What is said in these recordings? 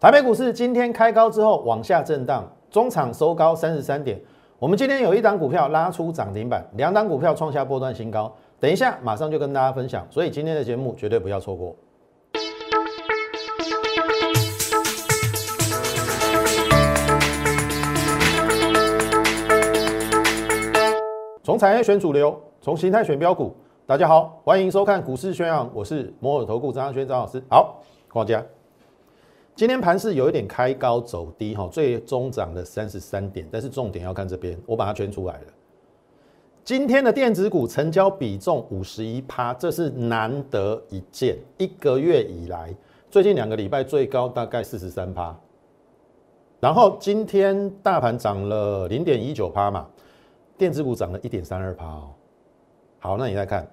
台北股市今天开高之后往下震荡，中场收高三十三点。我们今天有一档股票拉出涨停板，两档股票创下波段新高。等一下马上就跟大家分享，所以今天的节目绝对不要错过。从产业选主流，从形态选标股。大家好，欢迎收看股市宣扬，我是摩尔投顾张轩张老师。好，大家。今天盘是有一点开高走低哈，最终涨了三十三点，但是重点要看这边，我把它圈出来了。今天的电子股成交比重五十一趴，这是难得一见，一个月以来，最近两个礼拜最高大概四十三趴。然后今天大盘涨了零点一九趴嘛，电子股涨了一点三二趴哦。好，那你再看。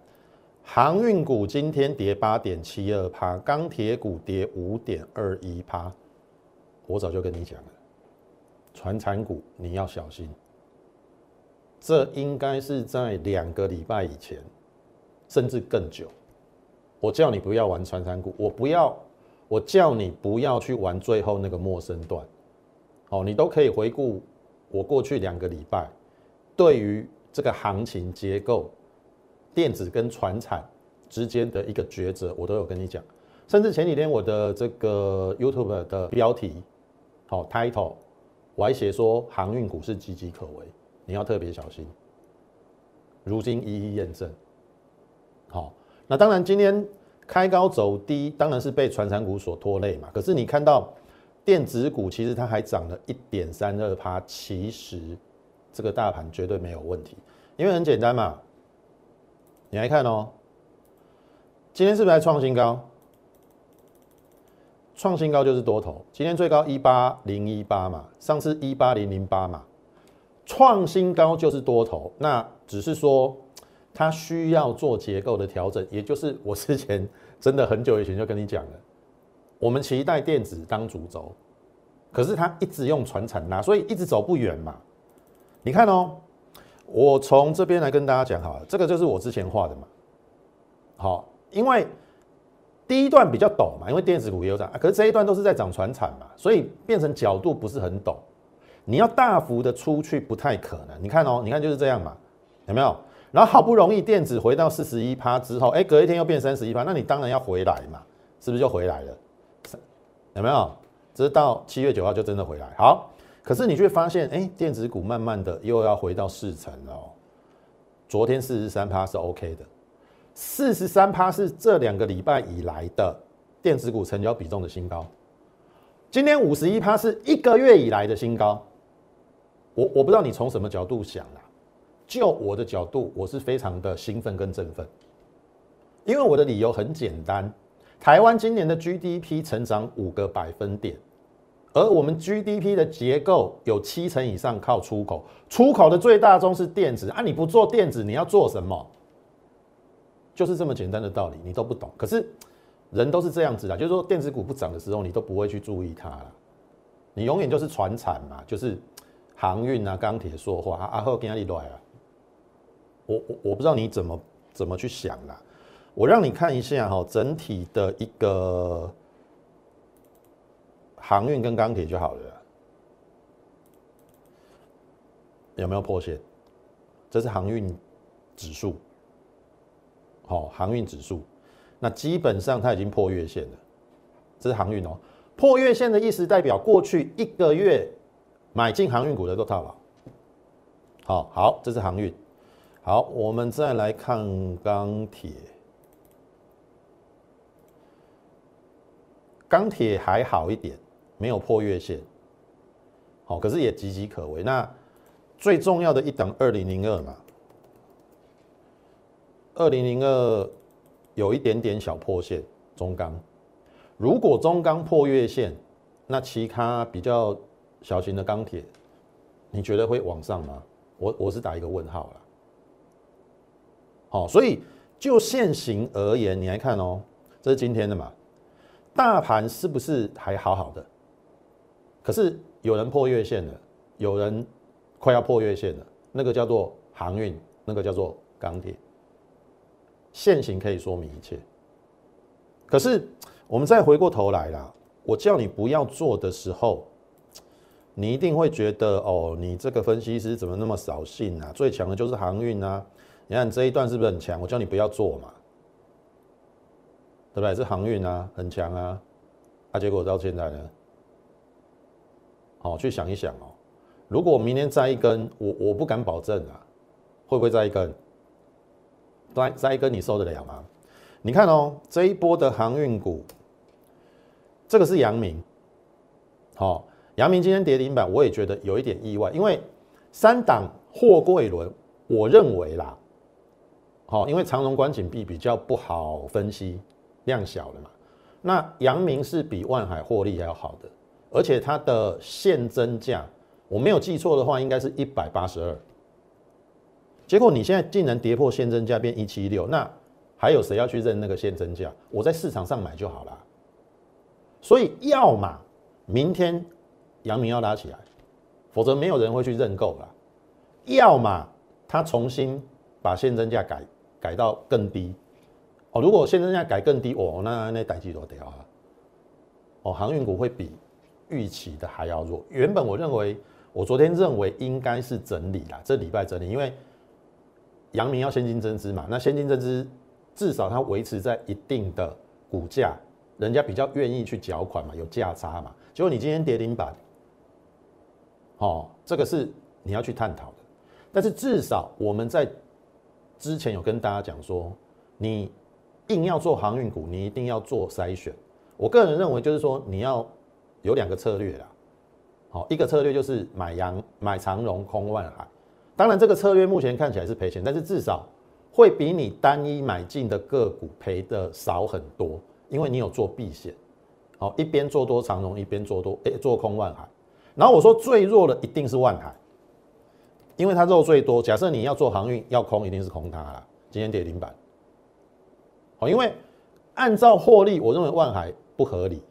航运股今天跌八点七二趴，钢铁股跌五点二一趴。我早就跟你讲了，船产股你要小心。这应该是在两个礼拜以前，甚至更久。我叫你不要玩船产股，我不要，我叫你不要去玩最后那个陌生段。哦，你都可以回顾我过去两个礼拜对于这个行情结构。电子跟船产之间的一个抉择，我都有跟你讲。甚至前几天我的这个 YouTube 的标题，好 title，我还写说航运股是岌岌可危，你要特别小心。如今一一验证。好，那当然今天开高走低，当然是被船产股所拖累嘛。可是你看到电子股其实它还涨了一点三二趴，其实这个大盘绝对没有问题，因为很简单嘛。你来看哦，今天是不是在创新高？创新高就是多头，今天最高一八零一八嘛，上次一八零零八嘛，创新高就是多头。那只是说它需要做结构的调整，也就是我之前 真的很久以前就跟你讲了，我们期待电子当主轴，可是它一直用船产拉，所以一直走不远嘛。你看哦。我从这边来跟大家讲好了，这个就是我之前画的嘛。好，因为第一段比较陡嘛，因为电子股也有涨，可是这一段都是在涨船产嘛，所以变成角度不是很陡。你要大幅的出去不太可能。你看哦，你看就是这样嘛，有没有？然后好不容易电子回到四十一趴之后，哎，隔一天又变三十一趴，那你当然要回来嘛，是不是就回来了？有没有？直到七月九号就真的回来。好。可是你却发现，哎，电子股慢慢的又要回到四成了。昨天四十三趴是 OK 的，四十三趴是这两个礼拜以来的电子股成交比重的新高。今天五十一趴是一个月以来的新高。我我不知道你从什么角度想啦，就我的角度，我是非常的兴奋跟振奋，因为我的理由很简单，台湾今年的 GDP 成长五个百分点。而我们 GDP 的结构有七成以上靠出口，出口的最大宗是电子啊！你不做电子，你要做什么？就是这么简单的道理，你都不懂。可是人都是这样子的，就是说电子股不涨的时候，你都不会去注意它。你永远就是船产嘛，就是航运啊、钢铁、说话啊，后跟阿里来啊？我我我不知道你怎么怎么去想啦。我让你看一下哈，整体的一个。航运跟钢铁就好了，有没有破线？这是航运指数，好，航运指数，那基本上它已经破月线了。这是航运哦，破月线的意思代表过去一个月买进航运股的都套牢。好好，这是航运。好，我们再来看钢铁。钢铁还好一点。没有破月线，好，可是也岌岌可危。那最重要的一档二零零二嘛，二零零二有一点点小破线，中钢。如果中钢破月线，那其他比较小型的钢铁，你觉得会往上吗？我我是打一个问号了。好，所以就现行而言，你来看哦，这是今天的嘛，大盘是不是还好好的？可是有人破月线了，有人快要破月线了，那个叫做航运，那个叫做钢铁。现行可以说明一切。可是我们再回过头来啦，我叫你不要做的时候，你一定会觉得哦，你这个分析师怎么那么扫兴啊？最强的就是航运啊！你看这一段是不是很强？我叫你不要做嘛，对不对？是航运啊，很强啊，啊，结果到现在呢？好，去想一想哦，如果明天再一根，我我不敢保证啊，会不会再一根？再再一根你受得了吗？你看哦，这一波的航运股，这个是阳明，好，阳明今天跌停板，我也觉得有一点意外，因为三档货柜轮，我认为啦，好，因为长荣观景币比较不好分析，量小了嘛，那阳明是比万海获利还要好的。而且它的现增价，我没有记错的话，应该是一百八十二。结果你现在竟然跌破现增价变一七六，那还有谁要去认那个现增价？我在市场上买就好了。所以要么明天阳明要拉起来，否则没有人会去认购了；要么他重新把现增价改改到更低。哦，如果现增价改更低，哦，那那代机多掉啊！哦，航运股会比。预期的还要弱。原本我认为，我昨天认为应该是整理啦，这礼拜整理，因为阳明要先进增资嘛，那先进增资至少它维持在一定的股价，人家比较愿意去缴款嘛，有价差嘛。结果你今天跌停板，哦，这个是你要去探讨的。但是至少我们在之前有跟大家讲说，你硬要做航运股，你一定要做筛选。我个人认为就是说你要。有两个策略啦，好，一个策略就是买阳买长荣空万海，当然这个策略目前看起来是赔钱，但是至少会比你单一买进的个股赔的少很多，因为你有做避险，好，一边做多长荣，一边做多诶做空万海，然后我说最弱的一定是万海，因为它肉最多，假设你要做航运要空，一定是空它啦，今天跌停板，好，因为按照获利，我认为万海不合理。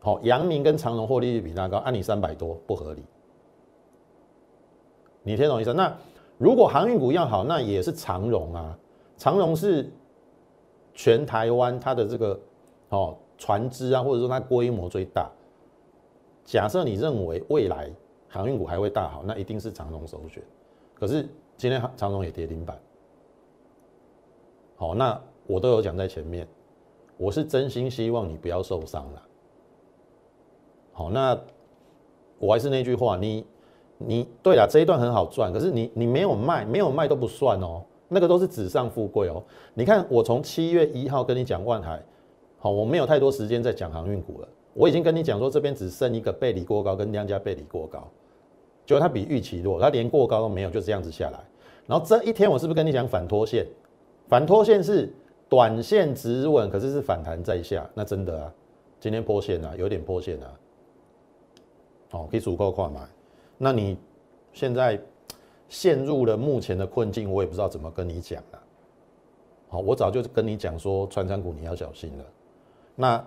好，阳明跟长荣获利率比它高，按你三百多不合理。你听懂意思？那如果航运股要好，那也是长荣啊。长荣是全台湾它的这个哦船只啊，或者说它规模最大。假设你认为未来航运股还会大好，那一定是长荣首选。可是今天长荣也跌停板。好，那我都有讲在前面，我是真心希望你不要受伤了。好，那我还是那句话，你你对了，这一段很好赚，可是你你没有卖，没有卖都不算哦，那个都是纸上富贵哦。你看，我从七月一号跟你讲万海，好，我没有太多时间在讲航运股了，我已经跟你讲说这边只剩一个背离过高跟量价背离过高，结果它比预期弱，它连过高都没有，就这样子下来。然后这一天我是不是跟你讲反拖线？反拖线是短线止稳，可是是反弹在下，那真的啊，今天破线啊，有点破线啊。哦，可以足够快买。那你现在陷入了目前的困境，我也不知道怎么跟你讲了。好，我早就跟你讲说，传产股你要小心了。那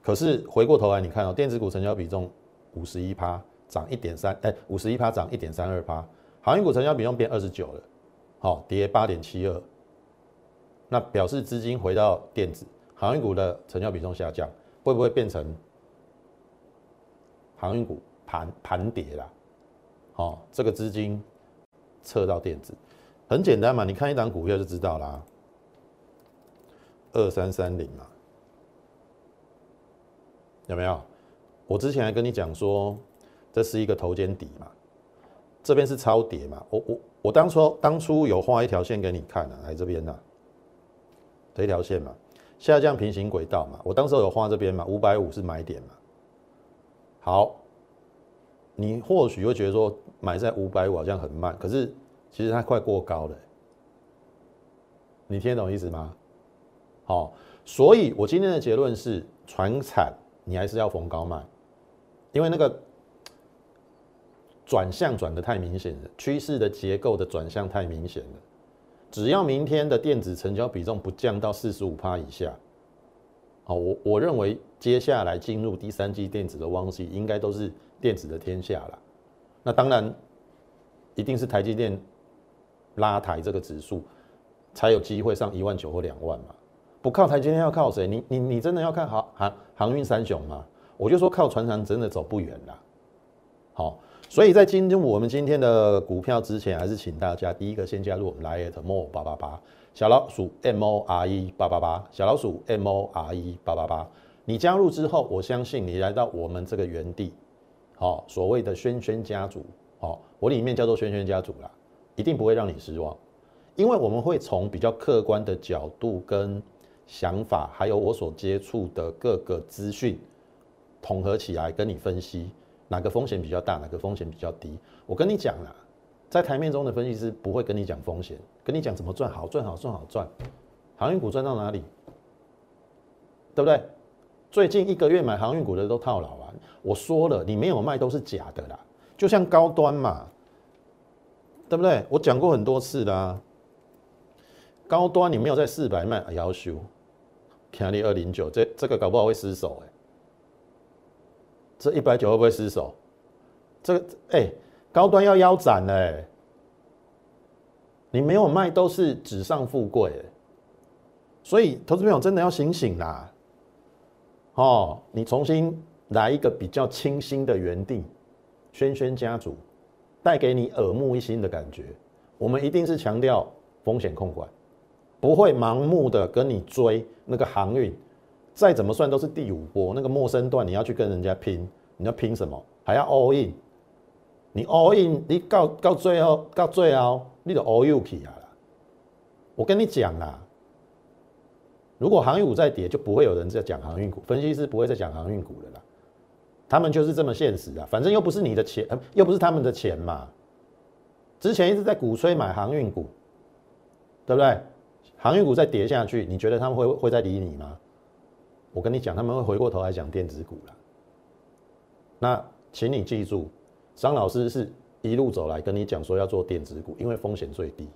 可是回过头来，你看哦，电子股成交比重五十一趴，涨一点三，哎，五十一趴涨一点三二趴，航运股成交比重变二十九了，好，跌八点七二。那表示资金回到电子，航运股的成交比重下降，会不会变成？航运股盘盘跌啦，好，这个资金撤到电子，很简单嘛，你看一档股票就知道啦，二三三零嘛，有没有？我之前还跟你讲说，这是一个头肩底嘛，这边是超跌嘛，我我我当初当初有画一条线给你看啊，来这边呐，这一条线嘛，下降平行轨道嘛，我当时有画这边嘛，五百五是买点嘛。好，你或许会觉得说买在五百五好像很慢，可是其实它快过高了。你听得懂意思吗？好，所以我今天的结论是，船产你还是要逢高卖，因为那个转向转的太明显了，趋势的结构的转向太明显了。只要明天的电子成交比重不降到四十五趴以下。好，我我认为接下来进入第三季电子的旺季，应该都是电子的天下了。那当然，一定是台积电拉抬这个指数，才有机会上一万九或两万嘛。不靠台积电要靠谁？你你你真的要看航航航运三雄吗？我就说靠船长真的走不远了。好，所以在今天我们今天的股票之前，还是请大家第一个先加入我们 Lite More 八八八小老鼠 M O R E 八八八小老鼠 M O R E 八八八。你加入之后，我相信你来到我们这个原地，好，所谓的轩轩家族，好，我里面叫做轩轩家族啦，一定不会让你失望，因为我们会从比较客观的角度跟想法，还有我所接触的各个资讯。统合起来跟你分析哪个风险比较大，哪个风险比较低。我跟你讲了，在台面中的分析师不会跟你讲风险，跟你讲怎么赚好赚好赚好赚。航运股赚到哪里？对不对？最近一个月买航运股的都套牢啊！我说了，你没有卖都是假的啦。就像高端嘛，对不对？我讲过很多次啦。高端你没有在四百卖，要求 c a 二零九，这这个搞不好会失手哎。这一百九会不会失手？这个哎，高端要腰斩嘞！你没有卖都是纸上富贵，所以投资朋友真的要醒醒啦！哦，你重新来一个比较清新的原地，轩轩家族带给你耳目一新的感觉。我们一定是强调风险控管，不会盲目的跟你追那个航运。再怎么算都是第五波那个陌生段，你要去跟人家拼，你要拼什么？还要 all in？你 all in，你到到最后到最后，你就 all you 起啊。我跟你讲啦，如果航运股再跌，就不会有人在讲航运股，分析师不会再讲航运股了啦。他们就是这么现实啊，反正又不是你的钱，又不是他们的钱嘛。之前一直在鼓吹买航运股，对不对？航运股再跌下去，你觉得他们会会再理你吗？我跟你讲，他们会回过头来讲电子股了。那请你记住，张老师是一路走来跟你讲说要做电子股，因为风险最低。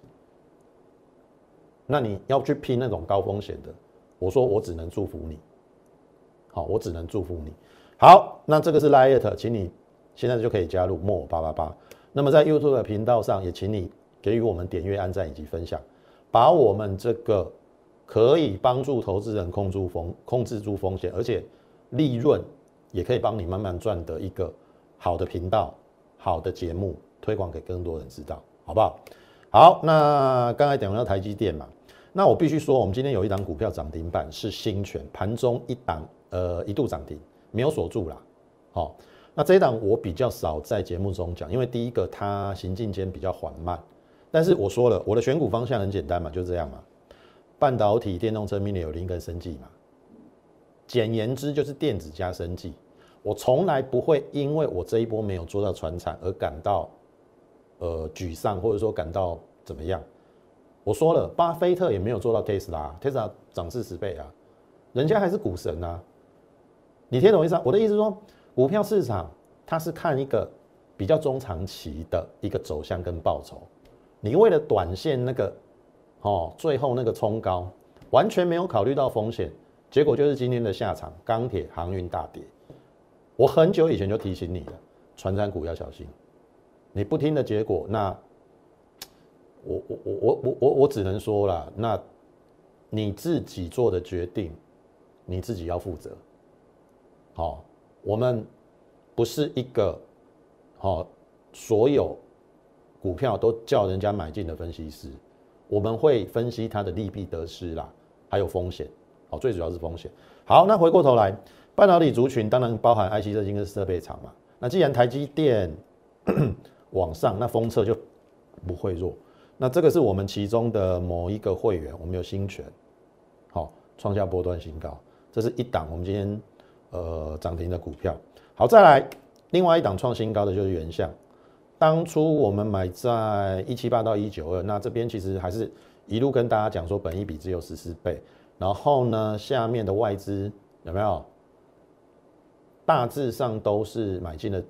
那你要去拼那种高风险的，我说我只能祝福你。好，我只能祝福你。好，那这个是 Lite，请你现在就可以加入 More 八八八。那么在 YouTube 的频道上，也请你给予我们点阅、按赞以及分享，把我们这个。可以帮助投资人控住风控制住风险，而且利润也可以帮你慢慢赚的一个好的频道、好的节目，推广给更多人知道，好不好？好，那刚才讲到台积电嘛，那我必须说，我们今天有一档股票涨停板是新权，盘中一档呃一度涨停，没有锁住啦。好，那这一档我比较少在节目中讲，因为第一个它行进间比较缓慢，但是我说了，我的选股方向很简单嘛，就这样嘛。半导体、电动车、mini 有零跟生技嘛？简言之就是电子加生技。我从来不会因为我这一波没有做到船产而感到呃沮丧，或者说感到怎么样。我说了，巴菲特也没有做到 Tesla，Tesla 涨四十倍啊，人家还是股神啊。你听懂意思？啊我的意思说，股票市场它是看一个比较中长期的一个走向跟报酬。你为了短线那个。哦，最后那个冲高完全没有考虑到风险，结果就是今天的下场，钢铁航运大跌。我很久以前就提醒你了，船产股要小心。你不听的结果，那 我我我我我我我只能说了，那你自己做的决定，你自己要负责。好，我们不是一个好所有股票都叫人家买进的分析师。我们会分析它的利弊得失啦，还有风险，哦，最主要是风险。好，那回过头来，半导体族群当然包含 IC 设计跟设备厂嘛。那既然台积电 往上，那封测就不会弱。那这个是我们其中的某一个会员，我们有新权，好，创下波段新高。这是一档我们今天呃涨停的股票。好，再来另外一档创新高的就是原相。当初我们买在一七八到一九二，那这边其实还是一路跟大家讲说，本益比只有十四倍。然后呢，下面的外资有没有？大致上都是买进的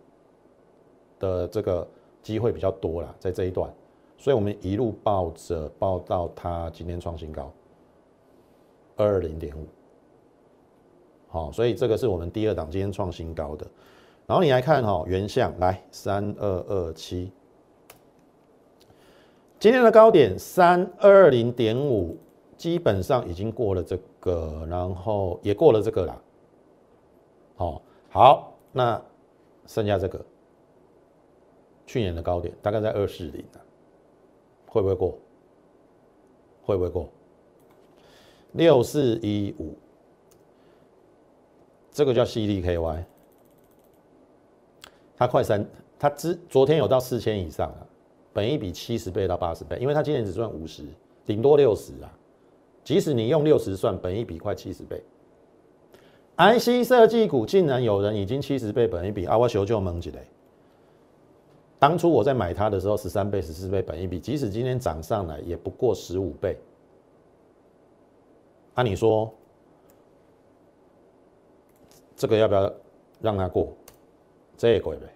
的这个机会比较多啦，在这一段，所以我们一路抱着抱到它今天创新高二二零点五。好，所以这个是我们第二档今天创新高的。然后你来看哈，原相来三二二七，今天的高点三二零点五，基本上已经过了这个，然后也过了这个了。好，好，那剩下这个去年的高点大概在二四零会不会过？会不会过？六四一五，这个叫 CDKY，它快三，它之昨天有到四千以上了，本一比七十倍到八十倍，因为它今年只赚五十，顶多六十啊。即使你用六十算，本一比快七十倍。IC 设计股竟然有人已经七十倍本一比，啊，我求救蒙起来。当初我在买它的时候，十三倍、十四倍本一比，即使今天涨上来，也不过十五倍。那你说这个要不要让它过？这也贵呗，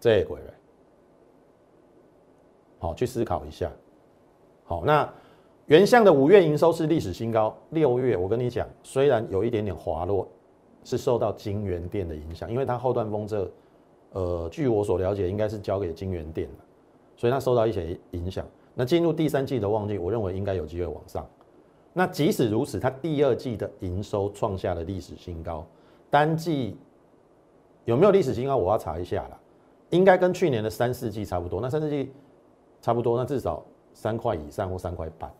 这也贵呗。好，去思考一下。好，那原相的五月营收是历史新高。六月我跟你讲，虽然有一点点滑落，是受到金源店的影响，因为它后段风这，呃，据我所了解，应该是交给金源店，所以它受到一些影响。那进入第三季的旺季，我认为应该有机会往上。那即使如此，它第二季的营收创下了历史新高，单季有没有历史新高？我要查一下啦，应该跟去年的三四季差不多。那三四季差不多，那至少三块以上或三块半。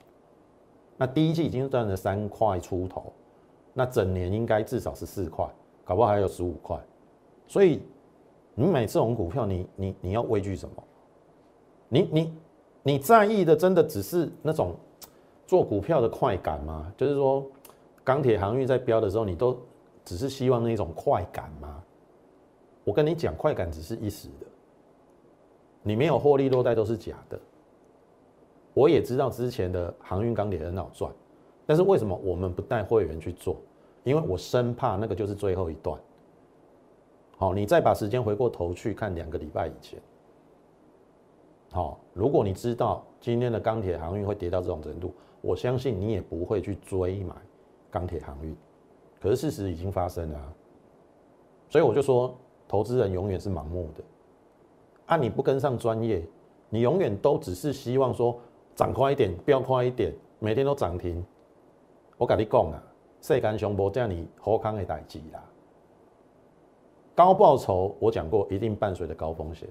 那第一季已经赚了三块出头，那整年应该至少是四块，搞不好还有十五块。所以你买这种股票，你你你要畏惧什么？你你。你在意的真的只是那种做股票的快感吗？就是说，钢铁航运在飙的时候，你都只是希望那种快感吗？我跟你讲，快感只是一时的，你没有获利落袋都是假的。我也知道之前的航运钢铁很好赚，但是为什么我们不带会员去做？因为我生怕那个就是最后一段。好，你再把时间回过头去看两个礼拜以前。好，如果你知道今天的钢铁航运会跌到这种程度，我相信你也不会去追买钢铁航运。可是事实已经发生了，所以我就说，投资人永远是盲目的。啊，你不跟上专业，你永远都只是希望说涨快一点，飙快一点，每天都涨停。我跟你讲啊，世间上无这样你好康的代志啦。高报酬，我讲过，一定伴随着高风险。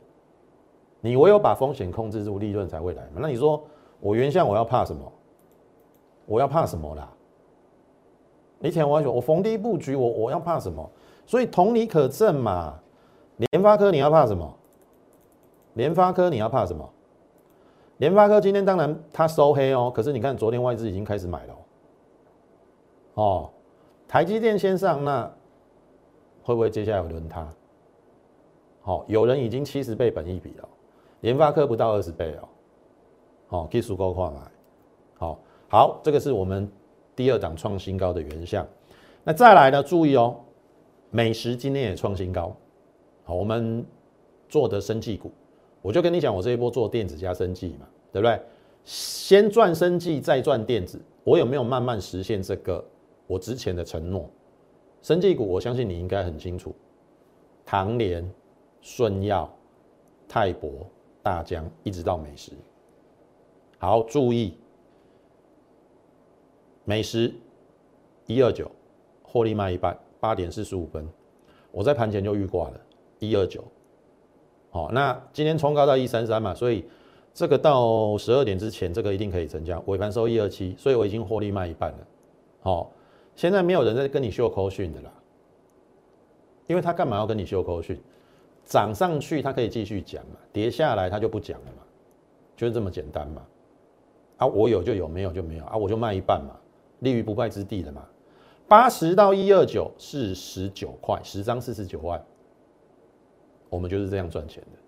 你唯有把风险控制住，利润才会来嘛。那你说我原先我要怕什么？我要怕什么啦？你听我说，我逢低布局，我我要怕什么？所以同理可证嘛。联发科你要怕什么？联发科你要怕什么？联发科今天当然它收黑哦，可是你看昨天外资已经开始买了哦。台积电先上，那会不会接下来轮它？好，有人已经七十倍本一比了。联发科不到二十倍哦，好，技术够快买，好，好，这个是我们第二档创新高的原相。那再来呢？注意哦，美食今天也创新高，好，我们做的生技股，我就跟你讲，我这一波做电子加生技嘛，对不对？先赚生技，再赚电子，我有没有慢慢实现这个我之前的承诺？生技股，我相信你应该很清楚，唐联、顺药、泰博。大疆一直到美食，好注意，美食一二九获利卖一半，八点四十五分，我在盘前就预挂了，一二九，好，那今天冲高到一三三嘛，所以这个到十二点之前，这个一定可以成交，尾盘收一二七，所以我已经获利卖一半了，好，现在没有人在跟你秀口讯的啦，因为他干嘛要跟你秀口讯？涨上去，他可以继续讲嘛；跌下来，他就不讲了嘛，就是这么简单嘛。啊，我有就有，没有就没有啊，我就卖一半嘛，立于不败之地了嘛。八十到一二九是十九块，十张四十九万，我们就是这样赚钱的。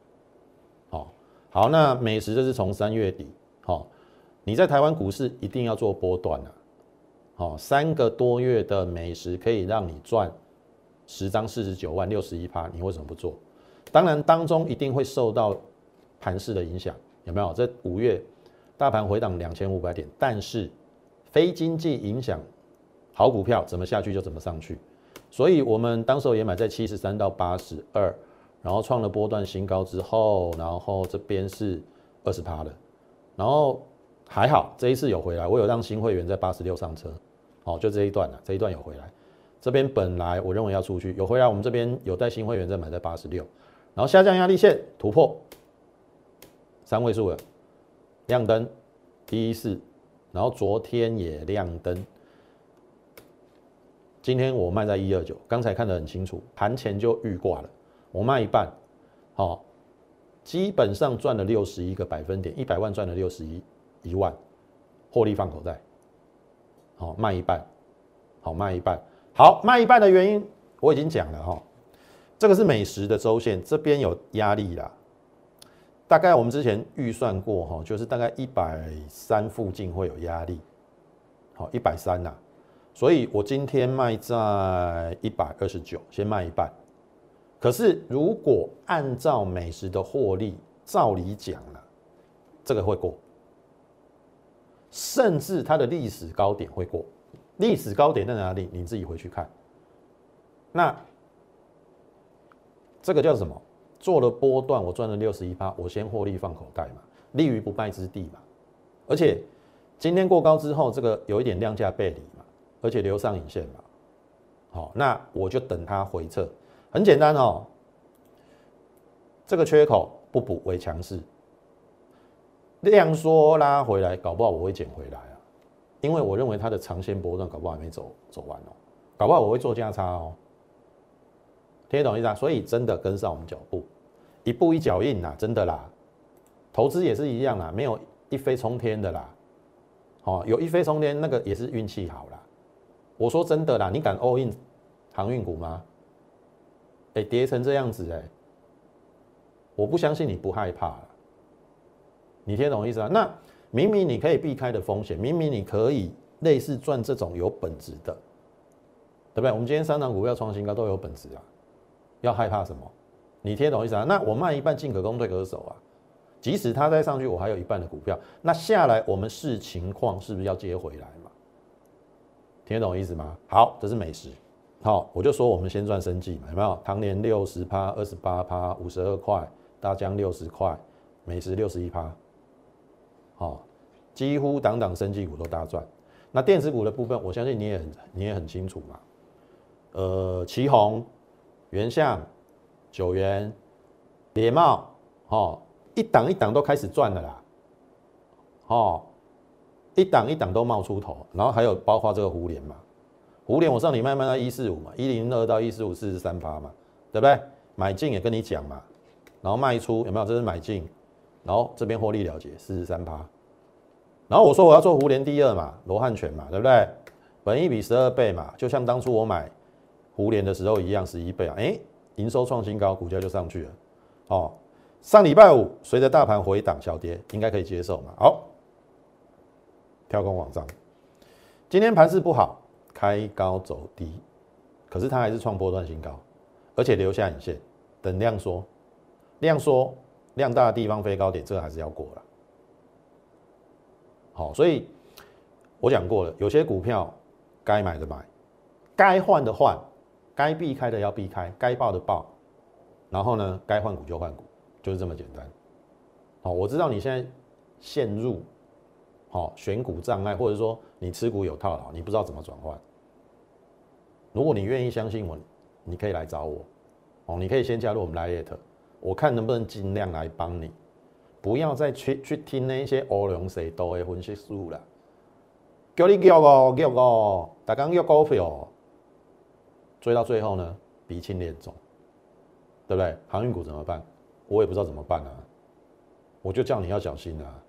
好，好，那美食这是从三月底，好，你在台湾股市一定要做波段啊。好，三个多月的美食可以让你赚十张四十九万，六十一趴，你为什么不做？当然，当中一定会受到盘势的影响，有没有？这五月大盘回档两千五百点，但是非经济影响，好股票怎么下去就怎么上去。所以我们当时候也买在七十三到八十二，然后创了波段新高之后，然后这边是二十趴的，然后还好这一次有回来，我有让新会员在八十六上车，哦，就这一段了，这一段有回来。这边本来我认为要出去，有回来，我们这边有带新会员在买在八十六，然后下降压力线突破三位数了，亮灯第一次，然后昨天也亮灯，今天我卖在一二九，刚才看得很清楚，盘前就预挂了，我卖一半，好，基本上赚了六十一个百分点，一百万赚了六十一。一万，获利放口袋，好卖一半，好卖一半，好卖一半的原因我已经讲了哈，这个是美食的周线，这边有压力啦，大概我们之前预算过哈，就是大概一百三附近会有压力，好一百三呐，所以我今天卖在一百二十九，先卖一半，可是如果按照美食的获利，照理讲了，这个会过。甚至它的历史高点会过，历史高点在哪里？你自己回去看。那这个叫什么？做了波段，我赚了六十一趴，我先获利放口袋嘛，立于不败之地嘛。而且今天过高之后，这个有一点量价背离嘛，而且留上影线嘛。好，那我就等它回撤，很简单哦。这个缺口不补为强势。量缩拉回来，搞不好我会捡回来啊，因为我认为它的长线波段搞不好还没走走完哦，搞不好我会做价差哦，听得懂意思啊？所以真的跟上我们脚步，一步一脚印呐，真的啦，投资也是一样啦，没有一飞冲天的啦，哦，有一飞冲天那个也是运气好啦。我说真的啦，你敢 all in 航运股吗？哎，跌成这样子哎，我不相信你不害怕。你听懂意思啊？那明明你可以避开的风险，明明你可以类似赚这种有本质的，对不对？我们今天三档股票创新高都有本质啊，要害怕什么？你听懂意思啊？那我卖一半进可攻退可守啊，即使它再上去，我还有一半的股票，那下来我们视情况是不是要接回来嘛？听得懂意思吗？好，这是美食。好，我就说我们先赚生计嘛，有没有？唐年六十趴，二十八趴，五十二块，大江六十块，美食六十一趴。哦，几乎档档升绩股都大赚。那电子股的部分，我相信你也很你也很清楚嘛。呃，旗宏、元相、九元、联茂，哦，一档一档都开始赚了啦。哦，一档一档都冒出头，然后还有包括这个互联嘛，互联我上礼拜卖到一四五嘛，一零二到一四五四十三趴嘛，对不对？买进也跟你讲嘛，然后卖出有没有？这是买进。然后这边获利了结四十三趴，然后我说我要做湖联第二嘛，罗汉拳嘛，对不对？本一比十二倍嘛，就像当初我买湖联的时候一样，十一倍啊，哎，营收创新高，股价就上去了。哦，上礼拜五随着大盘回档小跌，应该可以接受嘛。好，跳空往上，今天盘势不好，开高走低，可是它还是创波段新高，而且留下影线，等量缩，量缩。量大的地方飞高点，这个还是要过了。好，所以我讲过了，有些股票该买的买，该换的换，该避开的要避开，该报的报，然后呢，该换股就换股，就是这么简单。好，我知道你现在陷入好选股障碍，或者说你持股有套牢，你不知道怎么转换。如果你愿意相信我，你可以来找我。哦，你可以先加入我们 Lite。我看能不能尽量来帮你，不要再去去听那些乌龙蛇多的分析师了。叫你叫哦，叫哦，大家要股票，追到最后呢，鼻青脸肿，对不对？航运股怎么办？我也不知道怎么办啊。我就叫你要小心啊，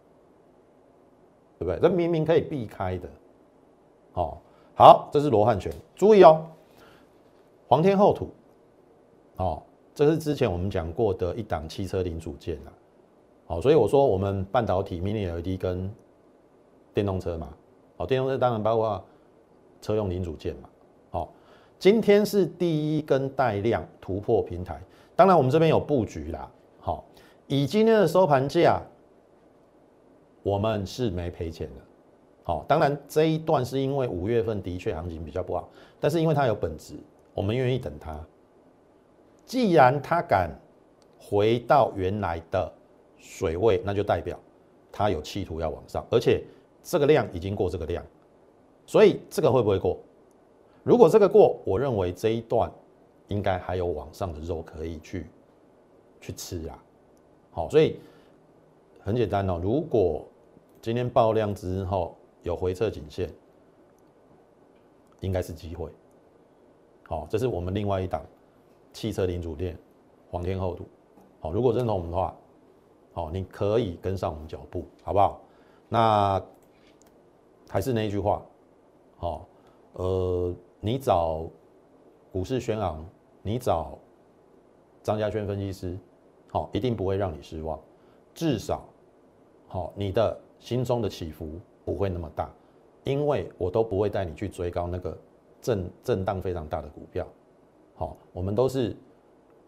对不对？这明明可以避开的。好，好，这是罗汉拳，注意哦，皇天后土，哦。这是之前我们讲过的一档汽车零组件啊，好，所以我说我们半导体 Mini LED 跟电动车嘛，哦，电动车当然包括车用零组件嘛，好，今天是第一根带量突破平台，当然我们这边有布局啦，好，以今天的收盘价，我们是没赔钱的，好，当然这一段是因为五月份的确行情比较不好，但是因为它有本质，我们愿意等它。既然它敢回到原来的水位，那就代表它有企图要往上，而且这个量已经过这个量，所以这个会不会过？如果这个过，我认为这一段应该还有往上的肉可以去去吃啊。好，所以很简单哦，如果今天爆量之后有回撤颈线，应该是机会。好，这是我们另外一档汽车零组件黄天厚度。好，如果认同我们的话，好，你可以跟上我们脚步，好不好？那还是那一句话，好，呃，你找股市轩昂，你找张家轩分析师，好，一定不会让你失望，至少，好，你的心中的起伏不会那么大，因为我都不会带你去追高那个。震震荡非常大的股票，好，我们都是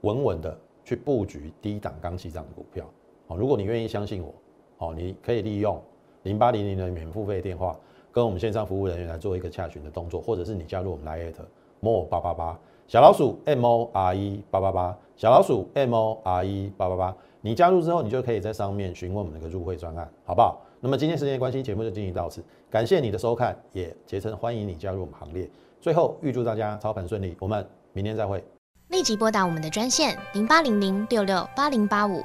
稳稳的去布局低档刚起涨的股票，好，如果你愿意相信我，好，你可以利用零八零零的免付费电话，跟我们线上服务人员来做一个洽询的动作，或者是你加入我们 Line more 八八八小老鼠 M O R E 八八八小老鼠 M O R E 八八八，你加入之后，你就可以在上面询问我们的个入会专案，好不好？那么今天时间关系，节目就进行到此，感谢你的收看，也竭诚欢迎你加入我们行列。最后预祝大家操盘顺利，我们明天再会。立即拨打我们的专线零八零零六六八零八五